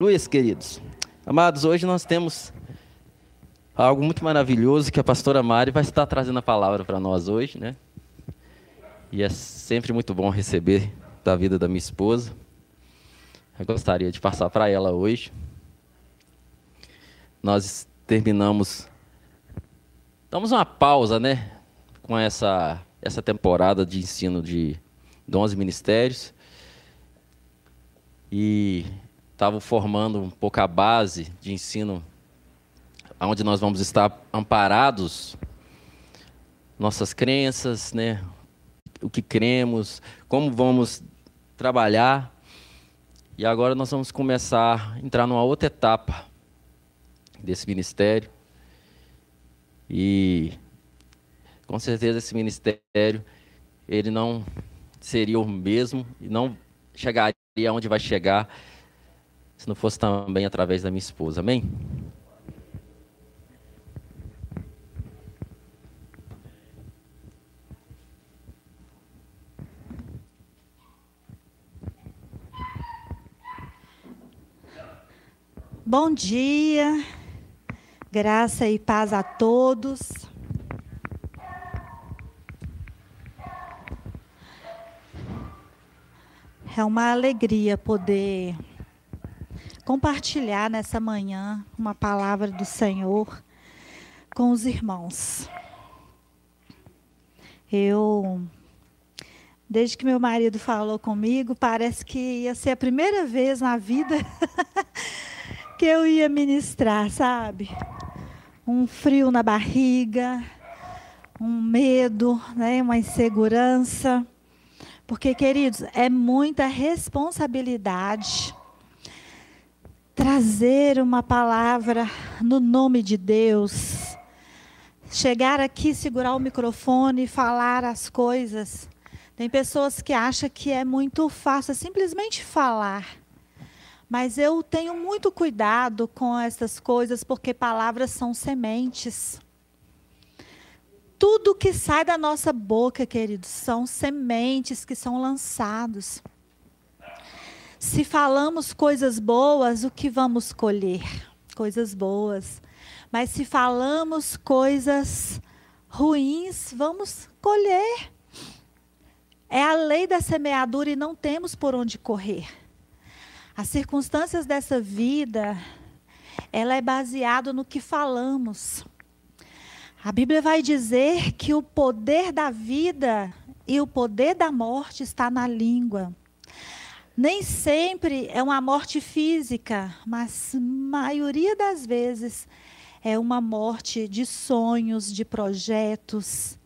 Luiz, queridos. Amados, hoje nós temos algo muito maravilhoso que a pastora Mari vai estar trazendo a palavra para nós hoje, né? E é sempre muito bom receber da vida da minha esposa. Eu gostaria de passar para ela hoje. Nós terminamos damos uma pausa, né, com essa essa temporada de ensino de dons e ministérios. E estava formando um pouco a base de ensino onde nós vamos estar amparados nossas crenças, né? O que cremos, como vamos trabalhar. E agora nós vamos começar a entrar numa outra etapa desse ministério. E com certeza esse ministério ele não seria o mesmo e não chegaria onde vai chegar se não fosse também através da minha esposa. Amém? Bom dia, graça e paz a todos. É uma alegria poder compartilhar nessa manhã uma palavra do Senhor com os irmãos. Eu, desde que meu marido falou comigo, parece que ia ser a primeira vez na vida que eu ia ministrar, sabe? Um frio na barriga, um medo, né? uma insegurança. Porque, queridos, é muita responsabilidade trazer uma palavra no nome de Deus. Chegar aqui, segurar o microfone e falar as coisas. Tem pessoas que acham que é muito fácil, é simplesmente falar. Mas eu tenho muito cuidado com essas coisas, porque palavras são sementes. Tudo que sai da nossa boca, queridos, são sementes que são lançados. Se falamos coisas boas, o que vamos colher? Coisas boas. Mas se falamos coisas ruins, vamos colher. É a lei da semeadura e não temos por onde correr. As circunstâncias dessa vida, ela é baseada no que falamos. A Bíblia vai dizer que o poder da vida e o poder da morte está na língua. Nem sempre é uma morte física, mas maioria das vezes é uma morte de sonhos, de projetos.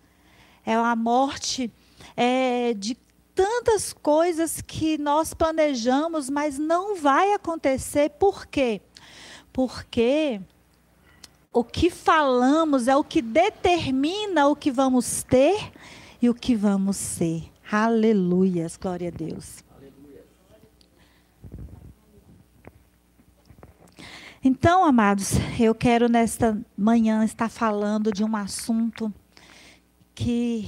É uma morte é, de tantas coisas que nós planejamos, mas não vai acontecer. Por quê? Porque o que falamos é o que determina o que vamos ter e o que vamos ser. Aleluias, glória a Deus. Então, amados, eu quero nesta manhã estar falando de um assunto que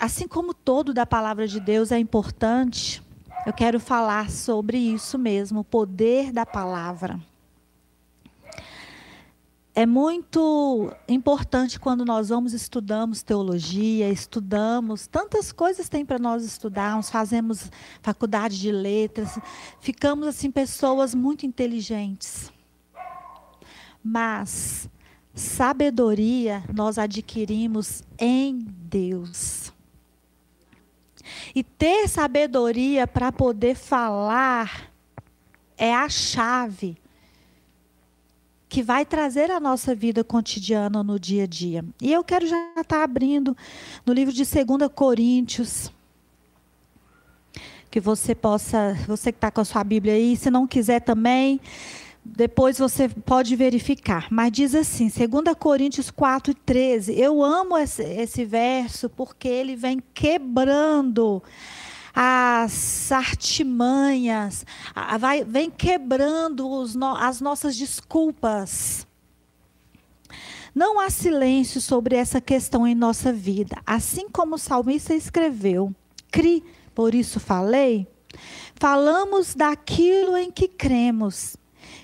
assim como todo da palavra de Deus é importante, eu quero falar sobre isso mesmo, o poder da palavra. É muito importante quando nós vamos estudamos teologia, estudamos, tantas coisas tem para nós estudarmos, fazemos faculdade de letras, ficamos assim pessoas muito inteligentes. Mas sabedoria nós adquirimos em Deus. E ter sabedoria para poder falar é a chave que vai trazer a nossa vida cotidiana no dia a dia. E eu quero já estar tá abrindo no livro de 2 Coríntios. Que você possa, você que está com a sua Bíblia aí, se não quiser também, depois você pode verificar. Mas diz assim, 2 Coríntios 4, 13. Eu amo esse, esse verso porque ele vem quebrando as artimanhas, vai, vem quebrando os, as nossas desculpas. Não há silêncio sobre essa questão em nossa vida. Assim como o salmista escreveu, cri, por isso falei, Falamos daquilo em que cremos.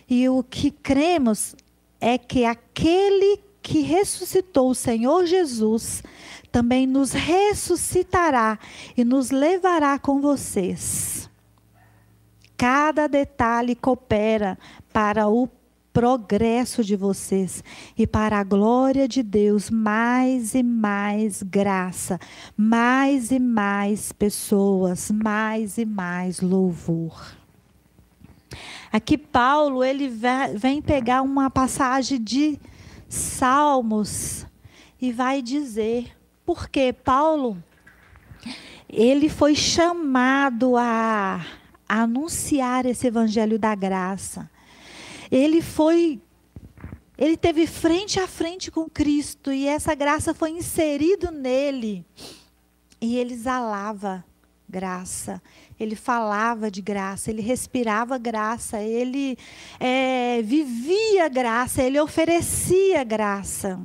E o que cremos é que aquele que ressuscitou o Senhor Jesus também nos ressuscitará e nos levará com vocês. Cada detalhe coopera para o progresso de vocês e para a glória de Deus, mais e mais graça, mais e mais pessoas, mais e mais louvor. Aqui Paulo, ele vem pegar uma passagem de Salmos e vai dizer, porque Paulo ele foi chamado a, anunciar esse evangelho da graça ele foi ele teve frente a frente com Cristo e essa graça foi inserida nele. E ele exalava graça, ele falava de graça, ele respirava graça, ele é, vivia graça, ele oferecia graça.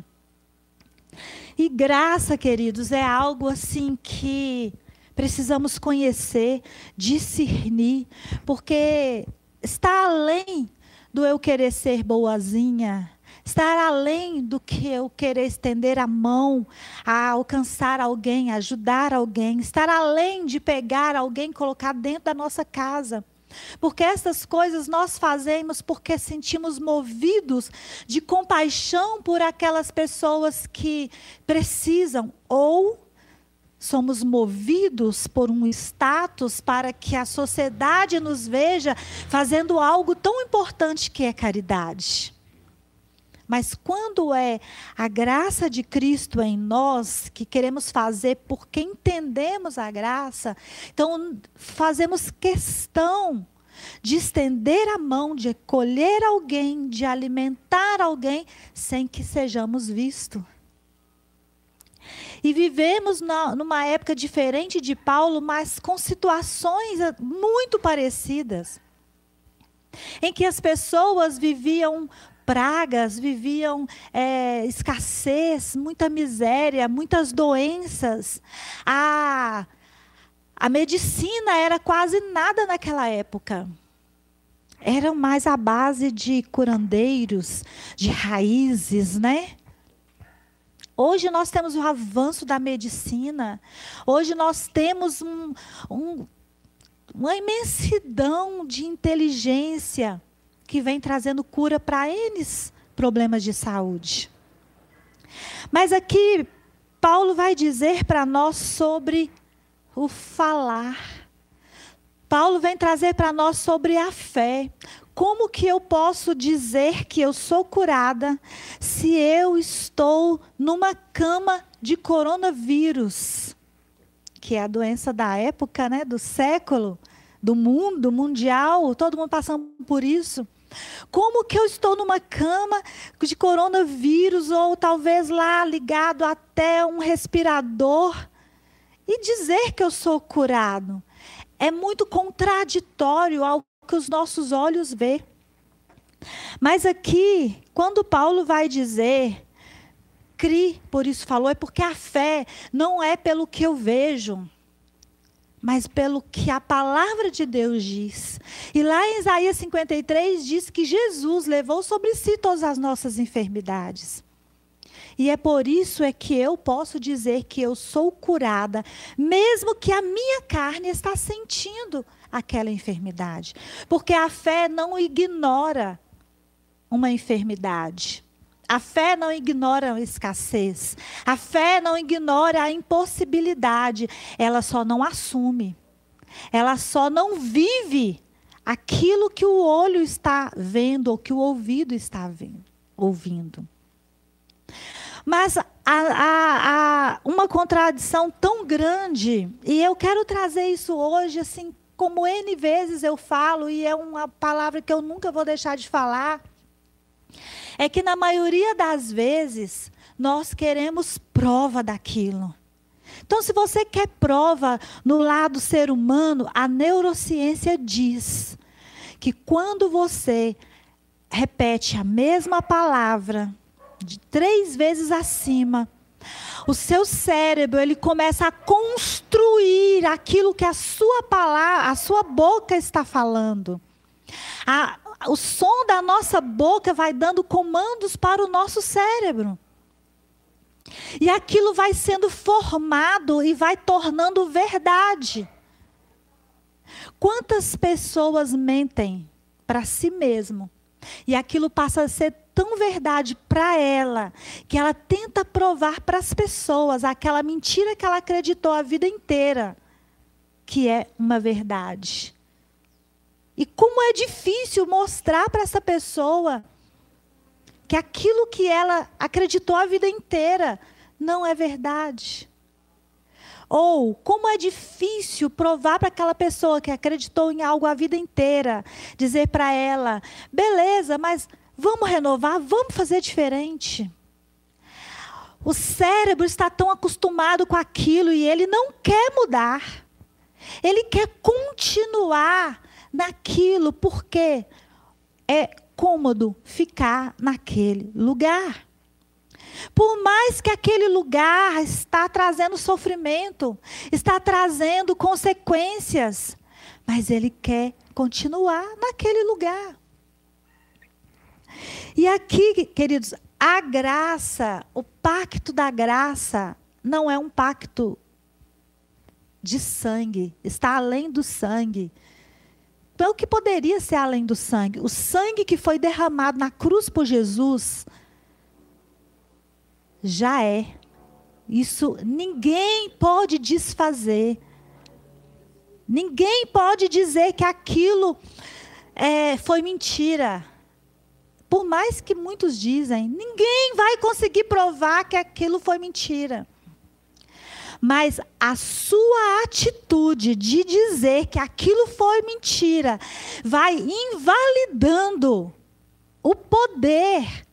E graça, queridos, é algo assim que precisamos conhecer, discernir, porque está além do eu querer ser boazinha, estar além do que eu querer estender a mão a alcançar alguém, ajudar alguém, estar além de pegar alguém, colocar dentro da nossa casa. Porque essas coisas nós fazemos porque sentimos movidos de compaixão por aquelas pessoas que precisam ou somos movidos por um status para que a sociedade nos veja fazendo algo tão importante que é caridade. Mas quando é a graça de Cristo em nós, que queremos fazer porque entendemos a graça, então fazemos questão de estender a mão, de acolher alguém, de alimentar alguém, sem que sejamos vistos. E vivemos na, numa época diferente de Paulo, mas com situações muito parecidas. Em que as pessoas viviam pragas, viviam é, escassez, muita miséria, muitas doenças. A, a medicina era quase nada naquela época. Eram mais a base de curandeiros, de raízes, né? Hoje nós temos o avanço da medicina. Hoje nós temos um, um, uma imensidão de inteligência que vem trazendo cura para eles problemas de saúde. Mas aqui Paulo vai dizer para nós sobre o falar. Paulo vem trazer para nós sobre a fé. Como que eu posso dizer que eu sou curada se eu estou numa cama de coronavírus, que é a doença da época, né, do século, do mundo mundial, todo mundo passando por isso? Como que eu estou numa cama de coronavírus ou talvez lá ligado até um respirador e dizer que eu sou curado? É muito contraditório ao que os nossos olhos vê. Mas aqui, quando Paulo vai dizer, cri, por isso falou, é porque a fé não é pelo que eu vejo, mas pelo que a palavra de Deus diz. E lá em Isaías 53 diz que Jesus levou sobre si todas as nossas enfermidades. E é por isso é que eu posso dizer que eu sou curada, mesmo que a minha carne está sentindo aquela enfermidade. Porque a fé não ignora uma enfermidade. A fé não ignora a escassez. A fé não ignora a impossibilidade. Ela só não assume. Ela só não vive aquilo que o olho está vendo ou que o ouvido está vendo, ouvindo. Mas uma contradição tão grande, e eu quero trazer isso hoje assim como N vezes eu falo, e é uma palavra que eu nunca vou deixar de falar, é que na maioria das vezes nós queremos prova daquilo. Então, se você quer prova no lado ser humano, a neurociência diz que quando você repete a mesma palavra de três vezes acima, o seu cérebro ele começa a construir aquilo que a sua palavra, a sua boca está falando. A, o som da nossa boca vai dando comandos para o nosso cérebro. E aquilo vai sendo formado e vai tornando verdade. Quantas pessoas mentem para si mesmo e aquilo passa a ser tão verdade para ela que ela tenta provar para as pessoas aquela mentira que ela acreditou a vida inteira que é uma verdade. E como é difícil mostrar para essa pessoa que aquilo que ela acreditou a vida inteira não é verdade. Ou como é difícil provar para aquela pessoa que acreditou em algo a vida inteira, dizer para ela: beleza, mas vamos renovar, vamos fazer diferente. O cérebro está tão acostumado com aquilo e ele não quer mudar. Ele quer continuar naquilo porque é cômodo ficar naquele lugar. Por mais que aquele lugar está trazendo sofrimento, está trazendo consequências, mas ele quer continuar naquele lugar. E aqui, queridos, a graça, o pacto da graça, não é um pacto de sangue, está além do sangue. Então, o que poderia ser além do sangue? O sangue que foi derramado na cruz por Jesus já é. Isso ninguém pode desfazer. Ninguém pode dizer que aquilo é, foi mentira. Por mais que muitos dizem, ninguém vai conseguir provar que aquilo foi mentira. Mas a sua atitude de dizer que aquilo foi mentira vai invalidando o poder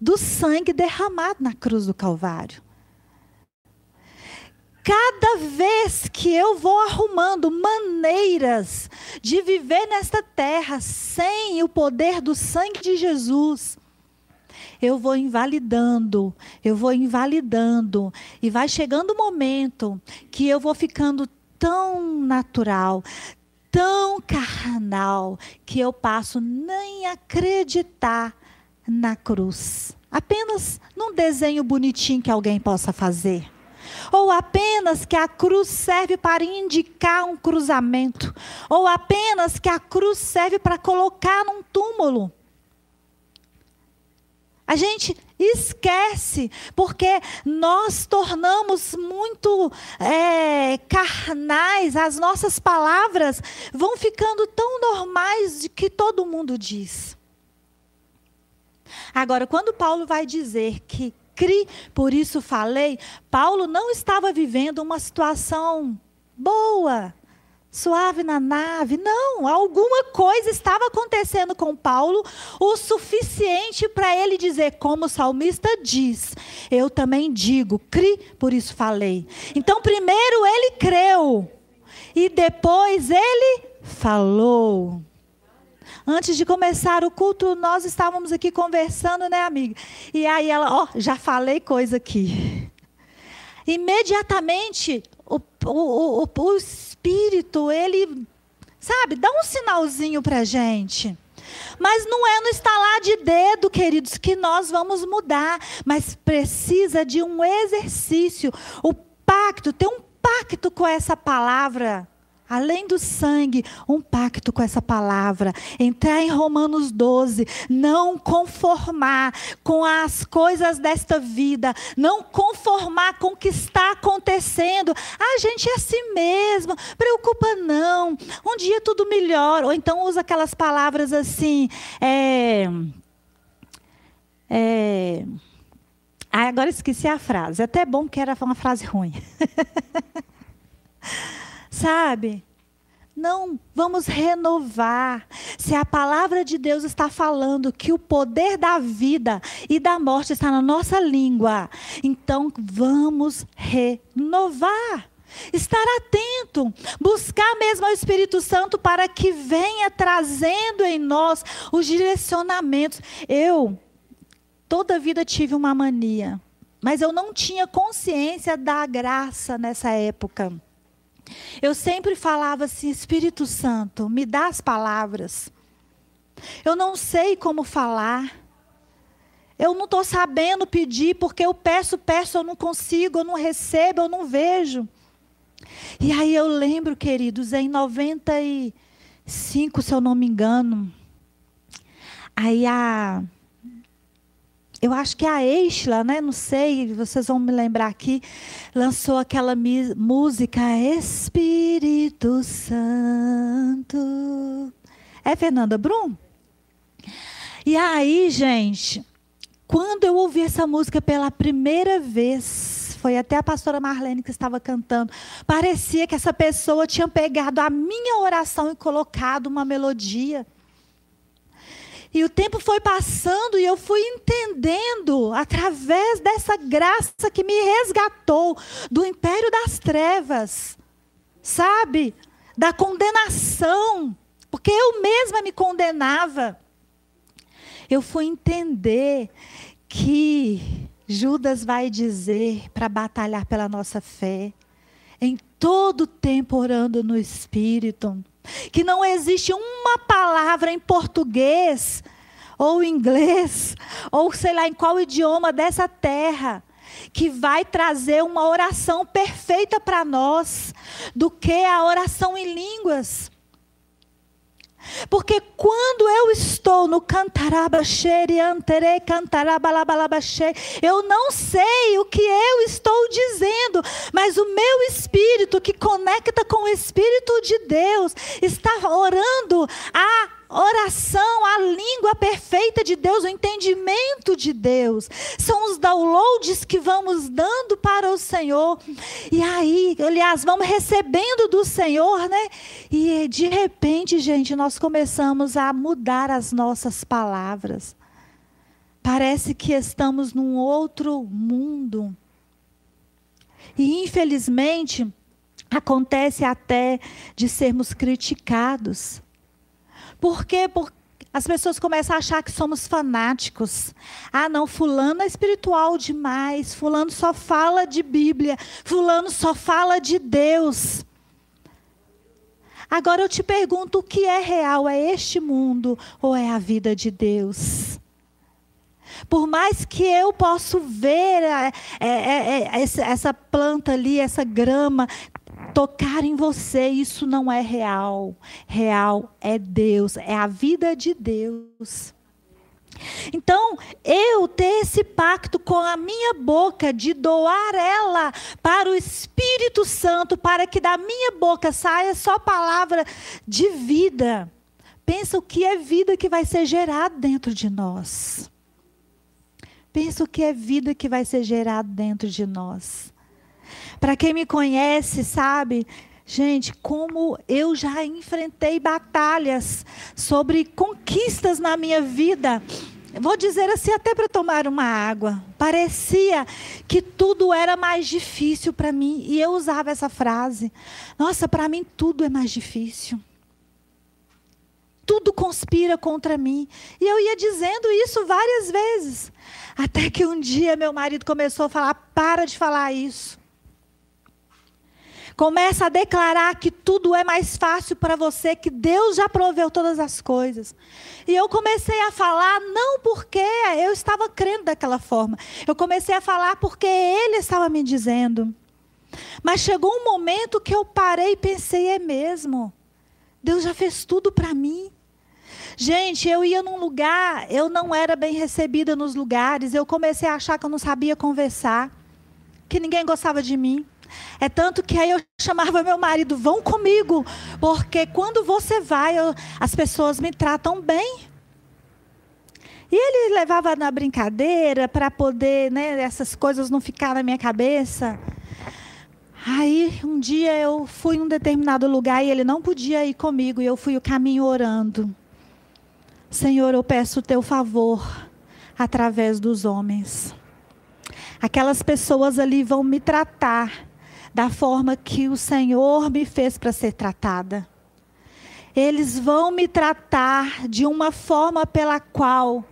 do sangue derramado na cruz do Calvário. Cada vez que eu vou arrumando maneiras de viver nesta terra sem o poder do sangue de Jesus, eu vou invalidando, eu vou invalidando, e vai chegando o um momento que eu vou ficando tão natural, tão carnal, que eu passo nem acreditar na cruz. Apenas num desenho bonitinho que alguém possa fazer. Ou apenas que a cruz serve para indicar um cruzamento. Ou apenas que a cruz serve para colocar num túmulo. A gente esquece, porque nós tornamos muito é, carnais, as nossas palavras vão ficando tão normais de que todo mundo diz. Agora, quando Paulo vai dizer que cri, por isso falei, Paulo não estava vivendo uma situação boa, suave na nave. Não, alguma coisa estava acontecendo com Paulo o suficiente para ele dizer, como o salmista diz: Eu também digo, cri, por isso falei. Então, primeiro ele creu, e depois ele falou. Antes de começar o culto, nós estávamos aqui conversando, né, amiga? E aí ela, ó, já falei coisa aqui. Imediatamente, o, o, o, o Espírito, ele, sabe, dá um sinalzinho para a gente. Mas não é no estalar de dedo, queridos, que nós vamos mudar. Mas precisa de um exercício. O pacto, ter um pacto com essa palavra além do sangue, um pacto com essa palavra. Entrar em Romanos 12, não conformar com as coisas desta vida, não conformar com o que está acontecendo. A gente é assim mesmo, preocupa não. Um dia tudo melhora. Ou então usa aquelas palavras assim, é, é, agora esqueci a frase. É até bom que era uma frase ruim. Sabe? Não, vamos renovar. Se a palavra de Deus está falando que o poder da vida e da morte está na nossa língua, então vamos renovar. Estar atento, buscar mesmo o Espírito Santo para que venha trazendo em nós os direcionamentos. Eu, toda vida tive uma mania mas eu não tinha consciência da graça nessa época. Eu sempre falava assim: Espírito Santo, me dá as palavras. Eu não sei como falar. Eu não estou sabendo pedir, porque eu peço, peço, eu não consigo, eu não recebo, eu não vejo. E aí eu lembro, queridos, em 95, se eu não me engano, aí a. Eu acho que a Eichla, né? Não sei, vocês vão me lembrar aqui, lançou aquela música Espírito Santo. É Fernanda Brum? E aí, gente, quando eu ouvi essa música pela primeira vez, foi até a pastora Marlene que estava cantando, parecia que essa pessoa tinha pegado a minha oração e colocado uma melodia. E o tempo foi passando e eu fui entendendo, através dessa graça que me resgatou do império das trevas, sabe? Da condenação, porque eu mesma me condenava eu fui entender que Judas vai dizer para batalhar pela nossa fé, em todo tempo orando no Espírito, que não existe uma palavra em português ou inglês, ou sei lá em qual idioma dessa terra, que vai trazer uma oração perfeita para nós, do que a oração em línguas. Porque quando eu estou no cantarabaxeriantere, cantarabalabalabachê, eu não sei o que eu estou dizendo, mas o meu espírito que conecta com o Espírito de Deus está orando a oração, a língua perfeita de Deus, o entendimento de Deus. São os downloads que vamos dando para o Senhor. E aí, aliás, vamos recebendo do Senhor, né? E de repente, gente, nós começamos a mudar as nossas palavras. Parece que estamos num outro mundo. E infelizmente, acontece até de sermos criticados. Por quê? Porque as pessoas começam a achar que somos fanáticos. Ah, não, fulano é espiritual demais, fulano só fala de Bíblia, fulano só fala de Deus. Agora eu te pergunto, o que é real? É este mundo ou é a vida de Deus? Por mais que eu possa ver é, é, é, essa planta ali, essa grama, tocar em você, isso não é real. Real é Deus, é a vida de Deus. Então, eu ter esse pacto com a minha boca de doar ela para o Espírito Santo, para que da minha boca saia só palavra de vida. Pensa o que é vida que vai ser gerado dentro de nós. Pensa o que é vida que vai ser gerado dentro de nós. Para quem me conhece, sabe, gente, como eu já enfrentei batalhas sobre conquistas na minha vida. Vou dizer assim, até para tomar uma água. Parecia que tudo era mais difícil para mim. E eu usava essa frase: Nossa, para mim tudo é mais difícil tudo conspira contra mim. E eu ia dizendo isso várias vezes. Até que um dia meu marido começou a falar: para de falar isso. Começa a declarar que tudo é mais fácil para você, que Deus já proveu todas as coisas. E eu comecei a falar não porque eu estava crendo daquela forma. Eu comecei a falar porque Ele estava me dizendo. Mas chegou um momento que eu parei e pensei: é mesmo. Deus já fez tudo para mim. Gente, eu ia num lugar, eu não era bem recebida nos lugares, eu comecei a achar que eu não sabia conversar, que ninguém gostava de mim. É tanto que aí eu chamava meu marido, vão comigo, porque quando você vai, eu, as pessoas me tratam bem. E ele levava na brincadeira para poder, né, essas coisas não ficar na minha cabeça. Aí um dia eu fui um determinado lugar e ele não podia ir comigo e eu fui o caminho orando. Senhor, eu peço o teu favor através dos homens. Aquelas pessoas ali vão me tratar da forma que o Senhor me fez para ser tratada. Eles vão me tratar de uma forma pela qual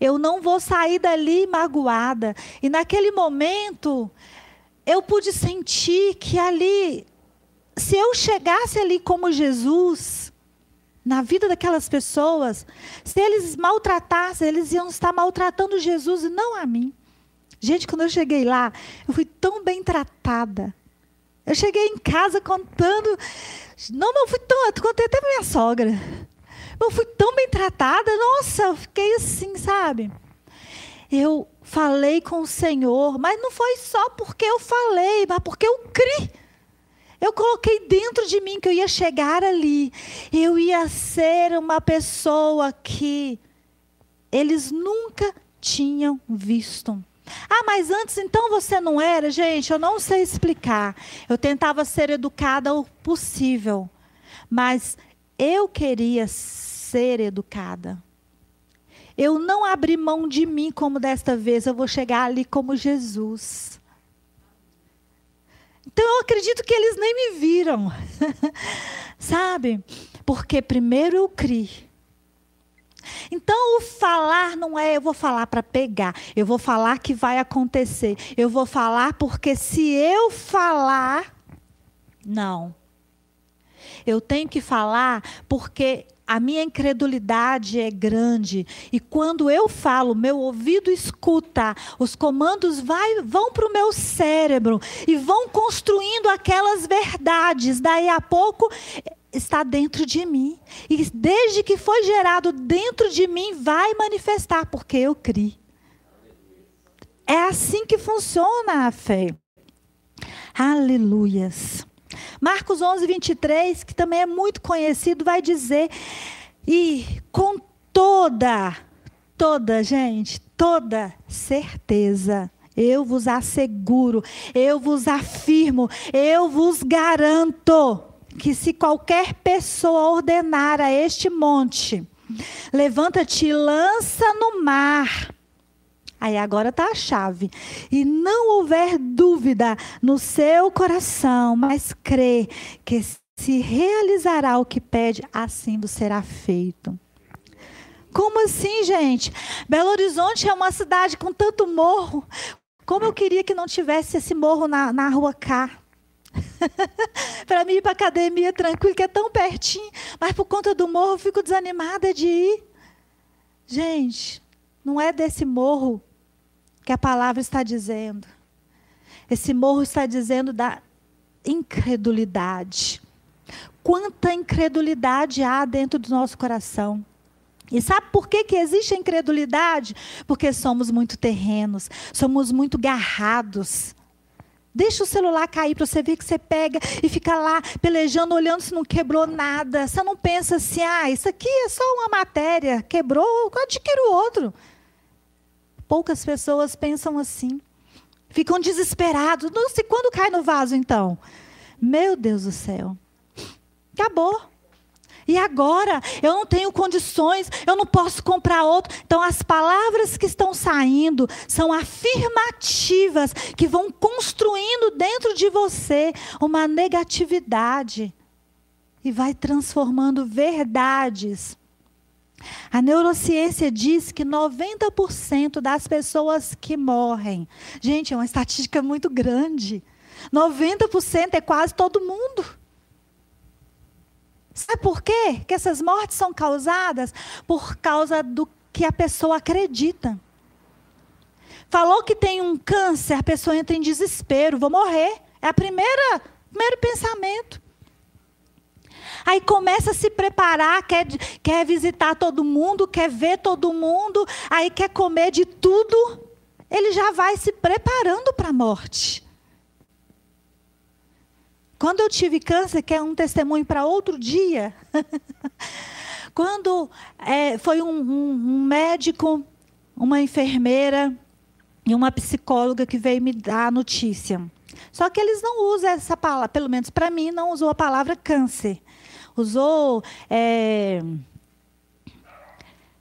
Eu não vou sair dali magoada. E naquele momento, eu pude sentir que ali, se eu chegasse ali como Jesus, na vida daquelas pessoas, se eles maltratassem, eles iam estar maltratando Jesus e não a mim. Gente, quando eu cheguei lá, eu fui tão bem tratada. Eu cheguei em casa contando. Não, eu fui tão. Contei até pra minha sogra. Eu fui tão bem tratada. Nossa, eu fiquei assim, sabe? Eu falei com o Senhor, mas não foi só porque eu falei, mas porque eu criei. Eu coloquei dentro de mim que eu ia chegar ali. Eu ia ser uma pessoa que eles nunca tinham visto. Ah, mas antes então você não era? Gente, eu não sei explicar. Eu tentava ser educada o possível. Mas eu queria ser educada. Eu não abri mão de mim como desta vez. Eu vou chegar ali como Jesus. Então eu acredito que eles nem me viram. Sabe? Porque primeiro eu criei. Então o falar não é eu vou falar para pegar, eu vou falar que vai acontecer, eu vou falar porque se eu falar, não. Eu tenho que falar porque a minha incredulidade é grande. E quando eu falo, meu ouvido escuta, os comandos vai, vão para o meu cérebro e vão construindo aquelas verdades. Daí a pouco está dentro de mim. E desde que foi gerado dentro de mim, vai manifestar, porque eu criei. É assim que funciona a fé. Aleluias. Marcos 11, 23, que também é muito conhecido, vai dizer: e com toda, toda, gente, toda certeza, eu vos asseguro, eu vos afirmo, eu vos garanto que se qualquer pessoa ordenar a este monte, levanta-te e lança no mar, Aí agora está a chave. E não houver dúvida no seu coração, mas crê que se realizará o que pede, assim vos será feito. Como assim, gente? Belo Horizonte é uma cidade com tanto morro. Como eu queria que não tivesse esse morro na, na rua cá. para mim ir para academia tranquilo, que é tão pertinho, mas por conta do morro eu fico desanimada de ir. Gente, não é desse morro que a palavra está dizendo. Esse morro está dizendo da incredulidade. Quanta incredulidade há dentro do nosso coração. E sabe por que, que existe a incredulidade? Porque somos muito terrenos, somos muito garrados. Deixa o celular cair para você ver que você pega e fica lá pelejando, olhando se não quebrou nada. Você não pensa assim, ah, isso aqui é só uma matéria, quebrou, adquiro outro. Poucas pessoas pensam assim. Ficam desesperados. Não sei quando cai no vaso, então. Meu Deus do céu. Acabou. E agora? Eu não tenho condições, eu não posso comprar outro. Então, as palavras que estão saindo são afirmativas que vão construindo dentro de você uma negatividade e vai transformando verdades a neurociência diz que 90% das pessoas que morrem, gente, é uma estatística muito grande. 90% é quase todo mundo. Sabe por quê? Que essas mortes são causadas por causa do que a pessoa acredita. Falou que tem um câncer, a pessoa entra em desespero, vou morrer. É a primeira, primeiro pensamento. Aí começa a se preparar, quer, quer visitar todo mundo, quer ver todo mundo, aí quer comer de tudo. Ele já vai se preparando para a morte. Quando eu tive câncer, que é um testemunho para outro dia, quando é, foi um, um, um médico, uma enfermeira e uma psicóloga que veio me dar a notícia. Só que eles não usam essa palavra, pelo menos para mim, não usou a palavra câncer usou é,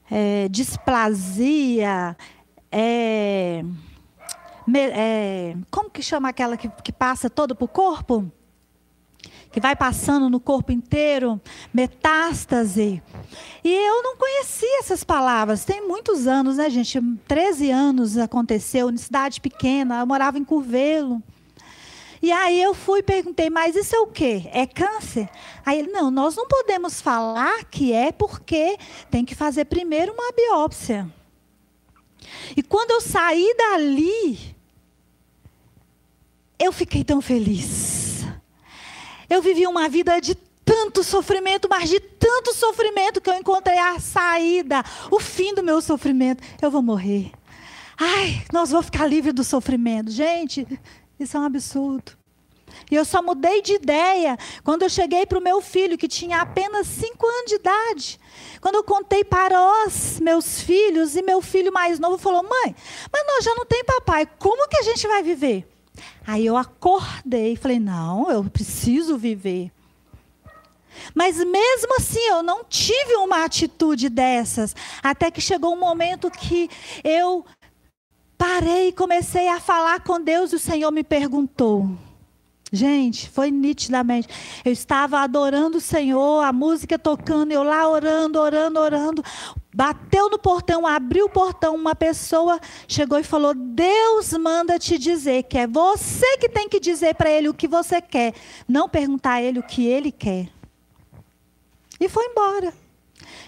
é, displasia, é, é, como que chama aquela que, que passa todo para o corpo? Que vai passando no corpo inteiro, metástase. E eu não conhecia essas palavras. Tem muitos anos, né, gente? 13 anos aconteceu, em cidade pequena, eu morava em Curvelo. E aí eu fui e perguntei, mas isso é o quê? É câncer? Aí ele, não, nós não podemos falar que é porque tem que fazer primeiro uma biópsia. E quando eu saí dali, eu fiquei tão feliz. Eu vivi uma vida de tanto sofrimento, mas de tanto sofrimento que eu encontrei a saída, o fim do meu sofrimento. Eu vou morrer. Ai, nós vamos ficar livres do sofrimento. Gente, isso é um absurdo. E eu só mudei de ideia quando eu cheguei para o meu filho, que tinha apenas cinco anos de idade. Quando eu contei para os meus filhos, e meu filho mais novo falou: Mãe, mas nós já não tem papai, como que a gente vai viver? Aí eu acordei e falei: Não, eu preciso viver. Mas mesmo assim, eu não tive uma atitude dessas. Até que chegou um momento que eu parei e comecei a falar com Deus e o Senhor me perguntou. Gente, foi nitidamente. Eu estava adorando o Senhor, a música tocando, eu lá orando, orando, orando. Bateu no portão, abriu o portão, uma pessoa chegou e falou: Deus manda te dizer que é você que tem que dizer para ele o que você quer, não perguntar a ele o que ele quer. E foi embora.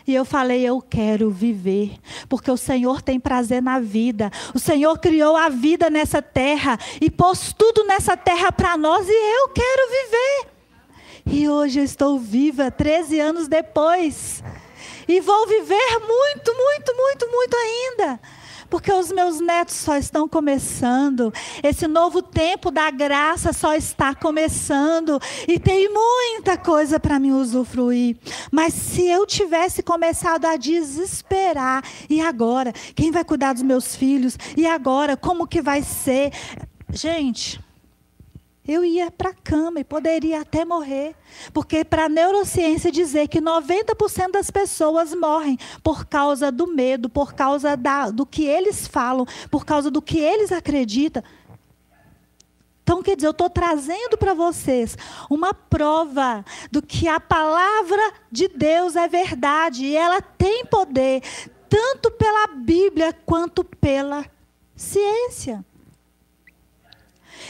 E eu falei, eu quero viver, porque o Senhor tem prazer na vida. O Senhor criou a vida nessa terra e pôs tudo nessa terra para nós e eu quero viver. E hoje eu estou viva, 13 anos depois. E vou viver muito, muito, muito, muito ainda porque os meus netos só estão começando. Esse novo tempo da graça só está começando e tem muita coisa para me usufruir. Mas se eu tivesse começado a desesperar, e agora? Quem vai cuidar dos meus filhos? E agora? Como que vai ser? Gente, eu ia para a cama e poderia até morrer. Porque para a neurociência dizer que 90% das pessoas morrem por causa do medo, por causa da, do que eles falam, por causa do que eles acreditam. Então, quer dizer, eu estou trazendo para vocês uma prova do que a palavra de Deus é verdade e ela tem poder, tanto pela Bíblia quanto pela ciência.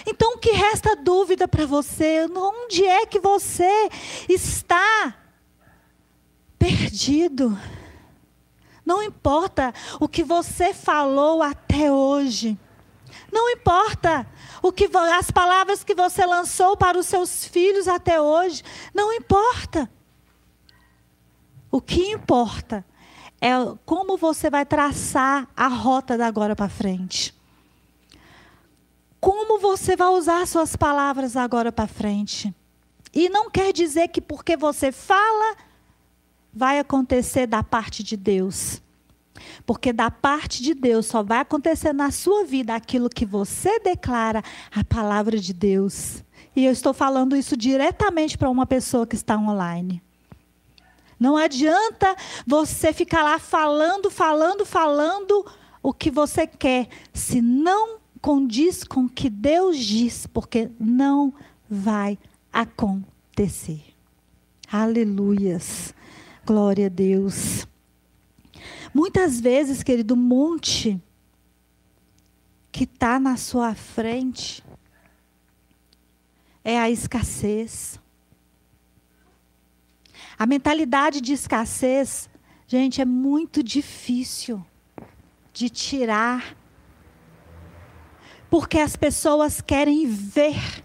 Então, o que resta dúvida para você? Onde é que você está perdido? Não importa o que você falou até hoje. Não importa o que as palavras que você lançou para os seus filhos até hoje. Não importa. O que importa é como você vai traçar a rota da agora para frente como você vai usar suas palavras agora para frente. E não quer dizer que porque você fala, vai acontecer da parte de Deus. Porque da parte de Deus só vai acontecer na sua vida aquilo que você declara, a palavra de Deus. E eu estou falando isso diretamente para uma pessoa que está online. Não adianta você ficar lá falando, falando, falando o que você quer, se não condiz com o que Deus diz, porque não vai acontecer. Aleluias. Glória a Deus. Muitas vezes, querido, o monte que está na sua frente é a escassez. A mentalidade de escassez, gente, é muito difícil de tirar porque as pessoas querem ver.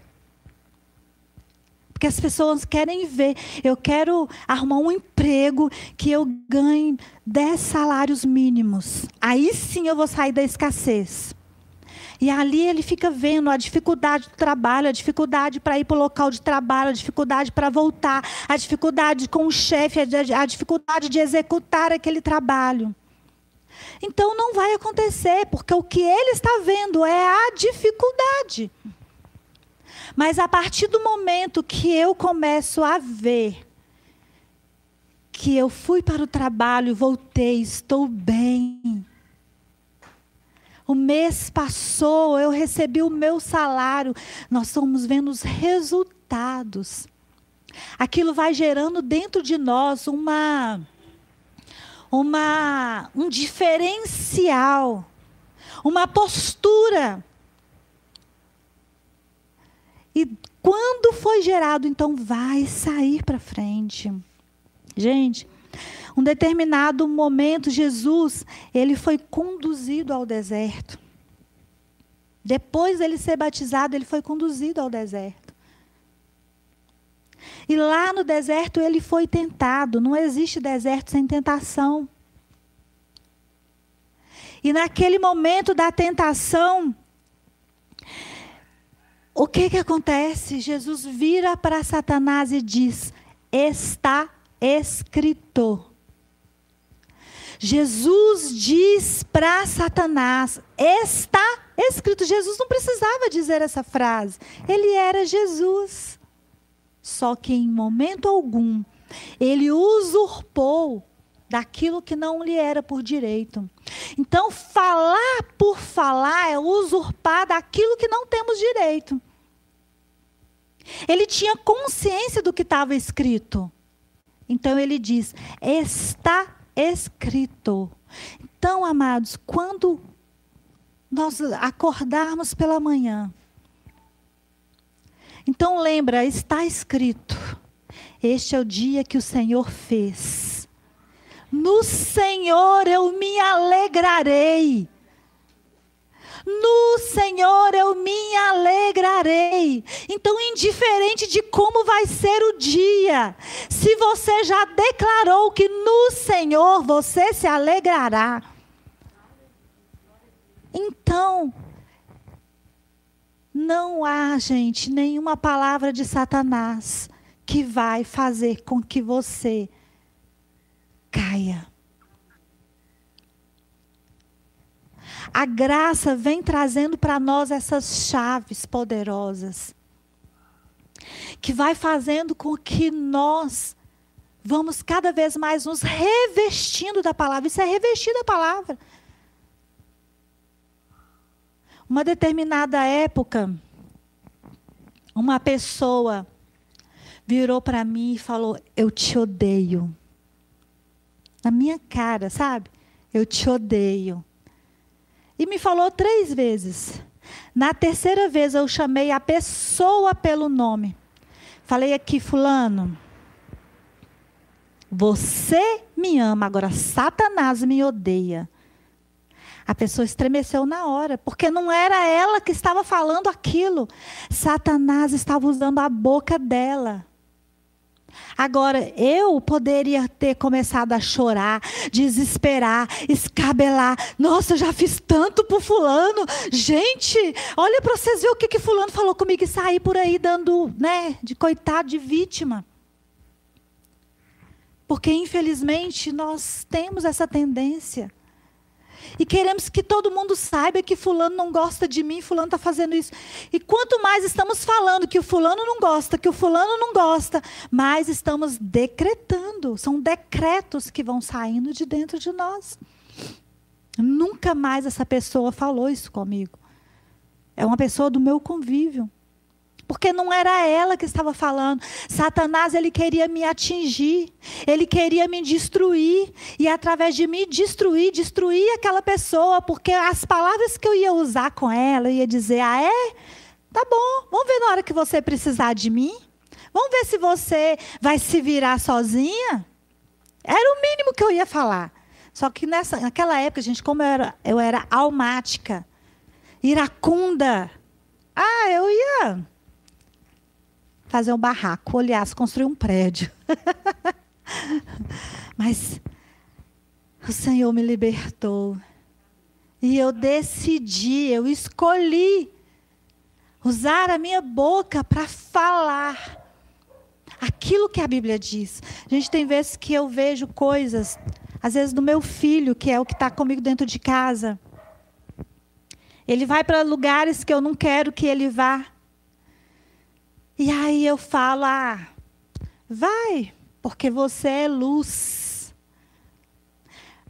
Porque as pessoas querem ver. Eu quero arrumar um emprego que eu ganhe 10 salários mínimos. Aí sim eu vou sair da escassez. E ali ele fica vendo a dificuldade do trabalho, a dificuldade para ir para o local de trabalho, a dificuldade para voltar, a dificuldade com o chefe, a dificuldade de executar aquele trabalho. Então não vai acontecer, porque o que ele está vendo é a dificuldade. Mas a partir do momento que eu começo a ver que eu fui para o trabalho, voltei, estou bem. O mês passou, eu recebi o meu salário. Nós estamos vendo os resultados. aquilo vai gerando dentro de nós uma, uma um diferencial, uma postura. E quando foi gerado, então vai sair para frente. Gente, um determinado momento Jesus, ele foi conduzido ao deserto. Depois dele ser batizado, ele foi conduzido ao deserto. E lá no deserto ele foi tentado. Não existe deserto sem tentação. E naquele momento da tentação, o que que acontece? Jesus vira para Satanás e diz: Está escrito. Jesus diz para Satanás: Está escrito. Jesus não precisava dizer essa frase. Ele era Jesus. Só que em momento algum ele usurpou daquilo que não lhe era por direito. Então, falar por falar é usurpar daquilo que não temos direito. Ele tinha consciência do que estava escrito. Então ele diz: está escrito. Então, amados, quando nós acordarmos pela manhã. Então lembra, está escrito: Este é o dia que o Senhor fez. No Senhor eu me alegrarei. No Senhor eu me alegrarei. Então, indiferente de como vai ser o dia, se você já declarou que no Senhor você se alegrará, então, não há, gente, nenhuma palavra de Satanás que vai fazer com que você caia. A graça vem trazendo para nós essas chaves poderosas, que vai fazendo com que nós vamos cada vez mais nos revestindo da palavra. Isso é revestir da palavra. Uma determinada época, uma pessoa virou para mim e falou: Eu te odeio. Na minha cara, sabe? Eu te odeio. E me falou três vezes. Na terceira vez eu chamei a pessoa pelo nome. Falei aqui, Fulano. Você me ama, agora Satanás me odeia. A pessoa estremeceu na hora, porque não era ela que estava falando aquilo. Satanás estava usando a boca dela. Agora, eu poderia ter começado a chorar, desesperar, escabelar. Nossa, já fiz tanto por fulano. Gente, olha para vocês ver o que, que fulano falou comigo e sair por aí dando, né, de coitado, de vítima. Porque, infelizmente, nós temos essa tendência. E queremos que todo mundo saiba que fulano não gosta de mim, fulano está fazendo isso. E quanto mais estamos falando que o fulano não gosta, que o fulano não gosta, mais estamos decretando. São decretos que vão saindo de dentro de nós. Nunca mais essa pessoa falou isso comigo. É uma pessoa do meu convívio porque não era ela que estava falando. Satanás ele queria me atingir, ele queria me destruir e através de me destruir, destruir aquela pessoa, porque as palavras que eu ia usar com ela, eu ia dizer: "Ah, é? Tá bom. Vamos ver na hora que você precisar de mim. Vamos ver se você vai se virar sozinha." Era o mínimo que eu ia falar. Só que nessa, naquela época, gente, como eu era, eu era almática, iracunda, ah, eu ia fazer um barraco, se construir um prédio. Mas o Senhor me libertou. E eu decidi, eu escolhi usar a minha boca para falar aquilo que a Bíblia diz. A gente tem vezes que eu vejo coisas, às vezes do meu filho, que é o que está comigo dentro de casa. Ele vai para lugares que eu não quero que ele vá. E aí eu falo: ah, vai, porque você é luz.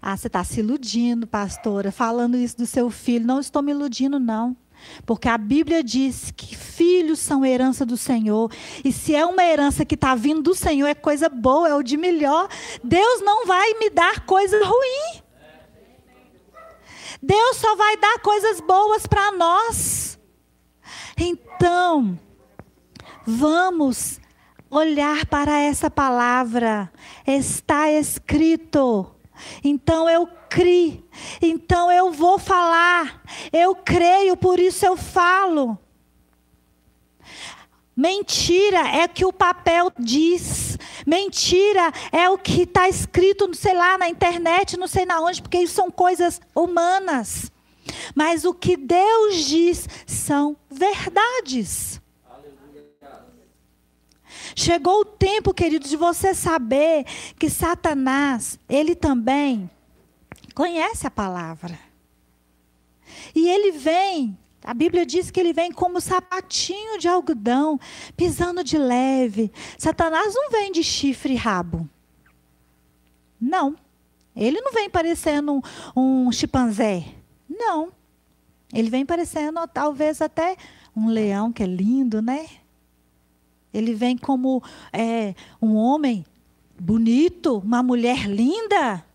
Ah, você está se iludindo, pastora, falando isso do seu filho. Não estou me iludindo, não. Porque a Bíblia diz que filhos são herança do Senhor. E se é uma herança que está vindo do Senhor, é coisa boa, é o de melhor. Deus não vai me dar coisa ruim. Deus só vai dar coisas boas para nós. Então, vamos olhar para essa palavra. Está escrito. Então eu criei. Então eu vou falar. Eu creio, por isso eu falo. Mentira é que o papel diz. Mentira é o que está escrito, sei lá, na internet, não sei na onde, porque isso são coisas humanas. Mas o que Deus diz são verdades. Chegou o tempo, queridos, de você saber que Satanás, ele também conhece a palavra. E ele vem, a Bíblia diz que ele vem como sapatinho de algodão, pisando de leve. Satanás não vem de chifre e rabo. Não. Ele não vem parecendo um, um chimpanzé. Não. Ele vem parecendo talvez até um leão, que é lindo, né? Ele vem como é, um homem bonito, uma mulher linda.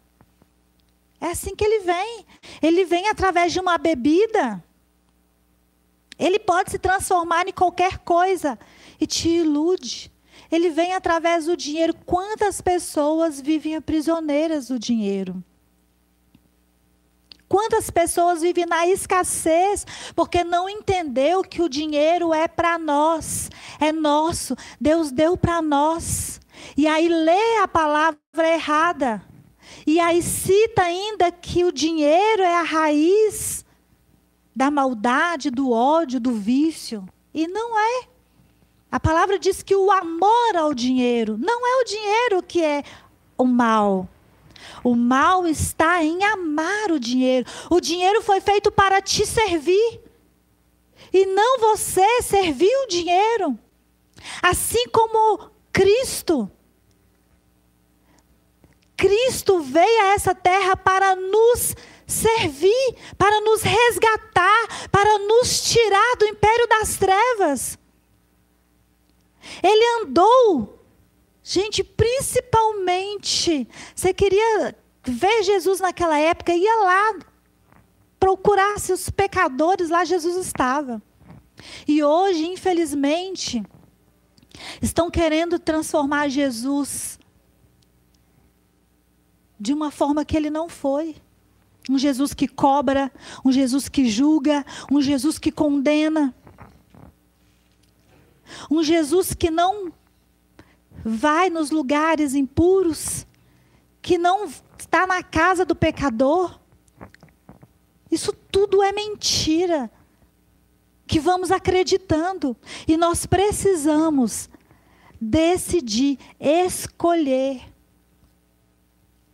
É assim que ele vem. Ele vem através de uma bebida. Ele pode se transformar em qualquer coisa e te ilude. Ele vem através do dinheiro. Quantas pessoas vivem aprisioneiras do dinheiro? Quantas pessoas vivem na escassez porque não entendeu que o dinheiro é para nós, é nosso, Deus deu para nós. E aí lê a palavra errada. E aí cita ainda que o dinheiro é a raiz da maldade, do ódio, do vício. E não é. A palavra diz que o amor ao dinheiro não é o dinheiro que é o mal. O mal está em amar o dinheiro. O dinheiro foi feito para te servir. E não você servir o dinheiro. Assim como Cristo. Cristo veio a essa terra para nos servir, para nos resgatar, para nos tirar do império das trevas. Ele andou Gente, principalmente, você queria ver Jesus naquela época, ia lá procurar se os pecadores, lá Jesus estava. E hoje, infelizmente, estão querendo transformar Jesus de uma forma que ele não foi. Um Jesus que cobra, um Jesus que julga, um Jesus que condena. Um Jesus que não vai nos lugares impuros, que não está na casa do pecador. Isso tudo é mentira. Que vamos acreditando. E nós precisamos decidir, escolher,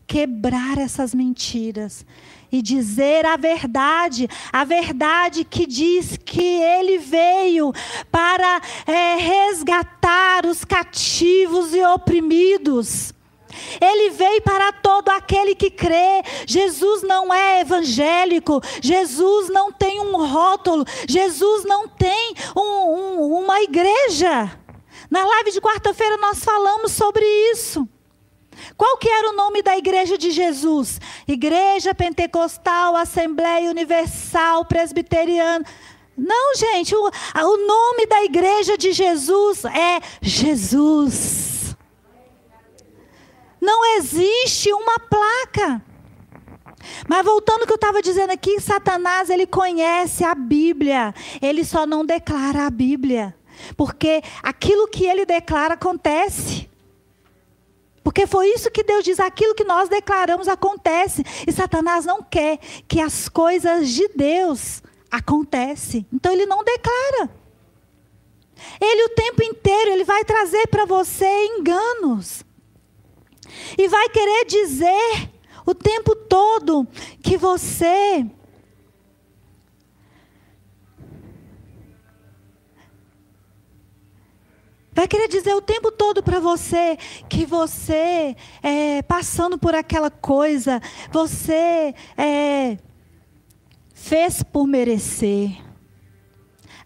quebrar essas mentiras e dizer a verdade, a verdade que diz que ele veio para é, resgatar os cativos e oprimidos. Ele veio para todo aquele que crê. Jesus não é evangélico. Jesus não tem um rótulo. Jesus não tem um, um, uma igreja. Na live de quarta-feira nós falamos sobre isso. Qual que era o nome da igreja de Jesus? Igreja Pentecostal, Assembleia Universal, Presbiteriana. Não, gente, o, o nome da igreja de Jesus é Jesus. Não existe uma placa. Mas voltando ao que eu estava dizendo aqui, Satanás ele conhece a Bíblia, ele só não declara a Bíblia, porque aquilo que ele declara acontece. Porque foi isso que Deus diz, aquilo que nós declaramos acontece. E Satanás não quer que as coisas de Deus acontecem. Então ele não declara. Ele o tempo inteiro ele vai trazer para você enganos. E vai querer dizer o tempo todo que você Vai querer dizer o tempo todo para você que você, é, passando por aquela coisa, você é, fez por merecer.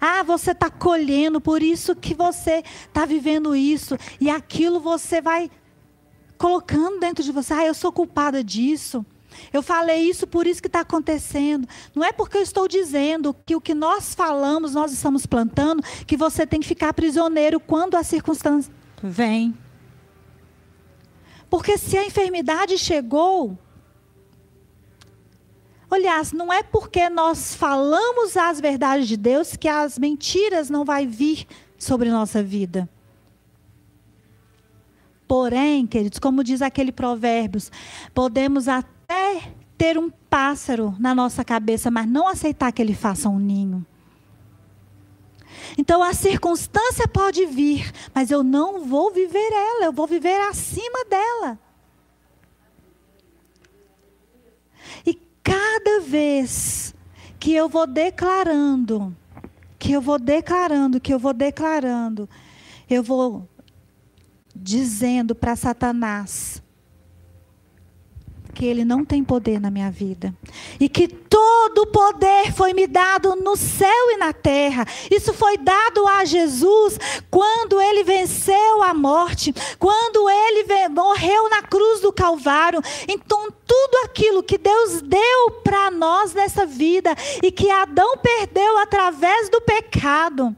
Ah, você está colhendo, por isso que você está vivendo isso. E aquilo você vai colocando dentro de você. Ah, eu sou culpada disso. Eu falei isso, por isso que está acontecendo. Não é porque eu estou dizendo que o que nós falamos, nós estamos plantando, que você tem que ficar prisioneiro quando a circunstância vem. Porque se a enfermidade chegou, Aliás, não é porque nós falamos as verdades de Deus que as mentiras não vai vir sobre nossa vida. Porém, queridos, como diz aquele provérbios, podemos até ter um pássaro na nossa cabeça, mas não aceitar que ele faça um ninho. Então a circunstância pode vir, mas eu não vou viver ela, eu vou viver acima dela. cada vez que eu vou declarando, que eu vou declarando, que eu vou declarando, eu vou dizendo para Satanás que ele não tem poder na minha vida. E que todo o poder foi me dado no céu e na terra. Isso foi dado a Jesus quando ele venceu a morte, quando ele morreu na cruz do Calvário. Então, tudo aquilo que Deus deu para nós nessa vida e que Adão perdeu através do pecado.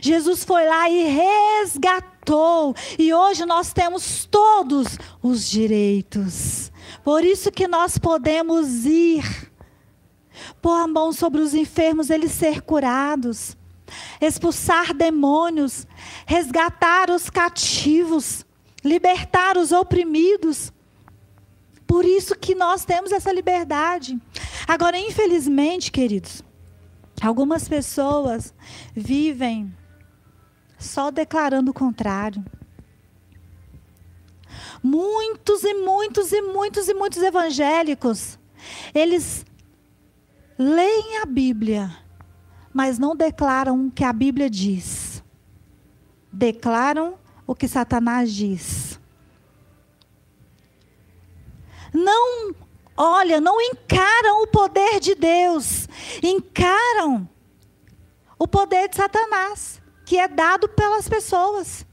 Jesus foi lá e resgatou, e hoje nós temos todos os direitos. Por isso que nós podemos ir, pôr a mão sobre os enfermos, eles ser curados, expulsar demônios, resgatar os cativos, libertar os oprimidos. Por isso que nós temos essa liberdade. Agora, infelizmente, queridos, algumas pessoas vivem só declarando o contrário. Muitos e muitos e muitos e muitos evangélicos, eles leem a Bíblia, mas não declaram o que a Bíblia diz. Declaram o que Satanás diz. Não, olha, não encaram o poder de Deus, encaram o poder de Satanás, que é dado pelas pessoas.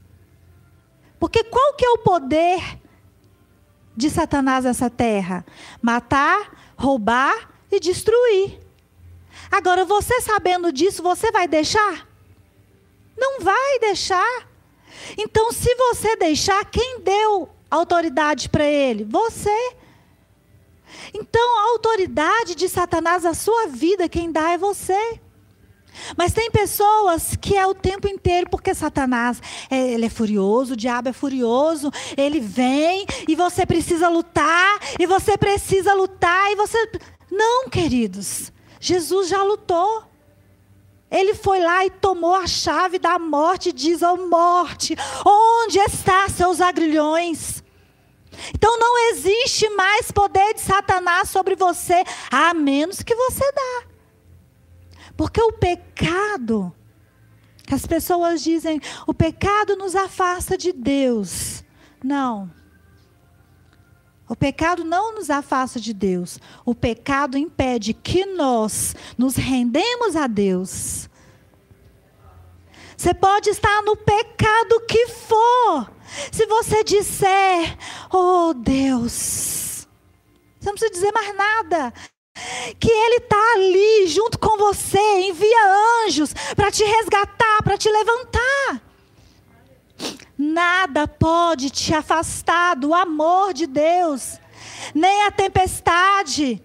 Porque qual que é o poder de Satanás nessa terra? Matar, roubar e destruir. Agora, você sabendo disso, você vai deixar? Não vai deixar. Então, se você deixar, quem deu autoridade para ele? Você. Então, a autoridade de Satanás na sua vida, quem dá é você. Mas tem pessoas que é o tempo inteiro, porque Satanás é, ele é furioso, o diabo é furioso, ele vem e você precisa lutar, e você precisa lutar, e você. Não, queridos. Jesus já lutou. Ele foi lá e tomou a chave da morte e diz: Ó oh, morte, onde está seus agrilhões? Então não existe mais poder de Satanás sobre você, a menos que você dá. Porque o pecado, as pessoas dizem, o pecado nos afasta de Deus. Não. O pecado não nos afasta de Deus. O pecado impede que nós nos rendemos a Deus. Você pode estar no pecado que for. Se você disser, oh Deus, você não precisa dizer mais nada que Ele está ali junto com você, envia anjos para te resgatar, para te levantar. Nada pode te afastar do amor de Deus, nem a tempestade,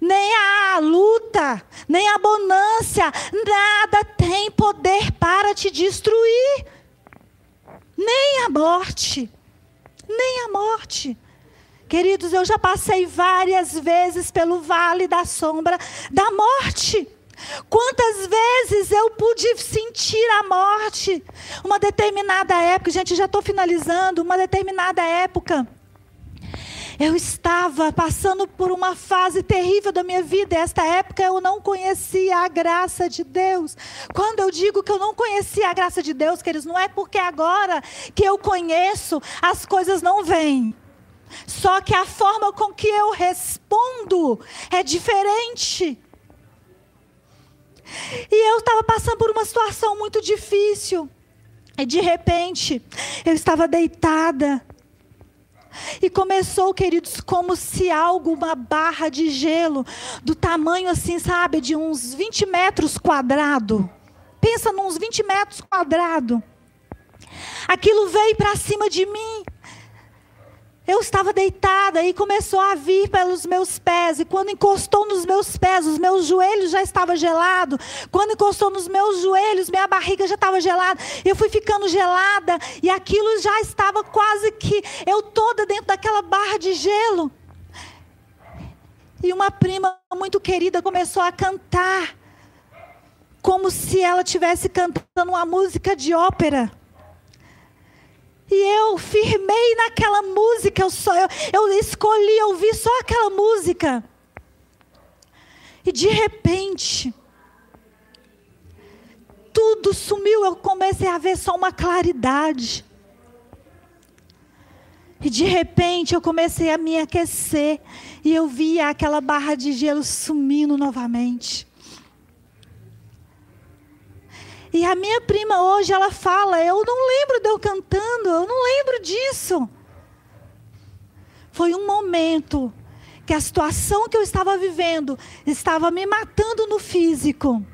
nem a luta, nem a bonância, nada tem poder para te destruir, nem a morte, nem a morte. Queridos, eu já passei várias vezes pelo vale da sombra da morte. Quantas vezes eu pude sentir a morte? Uma determinada época, gente, já estou finalizando. Uma determinada época, eu estava passando por uma fase terrível da minha vida. Esta época eu não conhecia a graça de Deus. Quando eu digo que eu não conhecia a graça de Deus, queridos, não é porque agora que eu conheço, as coisas não vêm. Só que a forma com que eu respondo é diferente. E eu estava passando por uma situação muito difícil. E de repente, eu estava deitada. E começou, queridos, como se algo, uma barra de gelo, do tamanho assim, sabe, de uns 20 metros quadrado. Pensa nos 20 metros quadrado. Aquilo veio para cima de mim. Eu estava deitada e começou a vir pelos meus pés. E quando encostou nos meus pés, os meus joelhos já estavam gelados. Quando encostou nos meus joelhos, minha barriga já estava gelada. Eu fui ficando gelada e aquilo já estava quase que eu toda dentro daquela barra de gelo. E uma prima muito querida começou a cantar, como se ela estivesse cantando uma música de ópera. E eu firmei naquela música, eu, só, eu, eu escolhi ouvir só aquela música. E de repente, tudo sumiu, eu comecei a ver só uma claridade. E de repente eu comecei a me aquecer e eu via aquela barra de gelo sumindo novamente. E a minha prima hoje, ela fala: Eu não lembro de eu cantando, eu não lembro disso. Foi um momento que a situação que eu estava vivendo estava me matando no físico.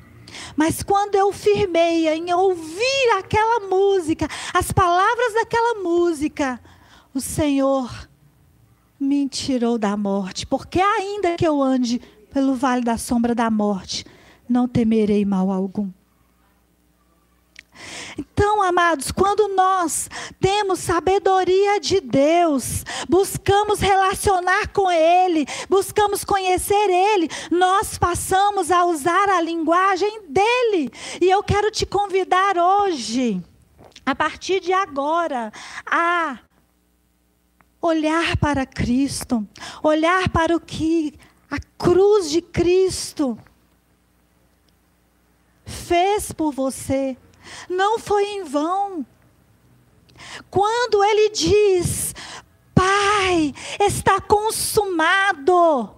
Mas quando eu firmei em ouvir aquela música, as palavras daquela música, o Senhor me tirou da morte. Porque ainda que eu ande pelo vale da sombra da morte, não temerei mal algum. Então, amados, quando nós temos sabedoria de Deus, buscamos relacionar com Ele, buscamos conhecer Ele, nós passamos a usar a linguagem dele. E eu quero te convidar hoje, a partir de agora, a olhar para Cristo, olhar para o que a cruz de Cristo fez por você não foi em vão. Quando ele diz, Pai, está consumado.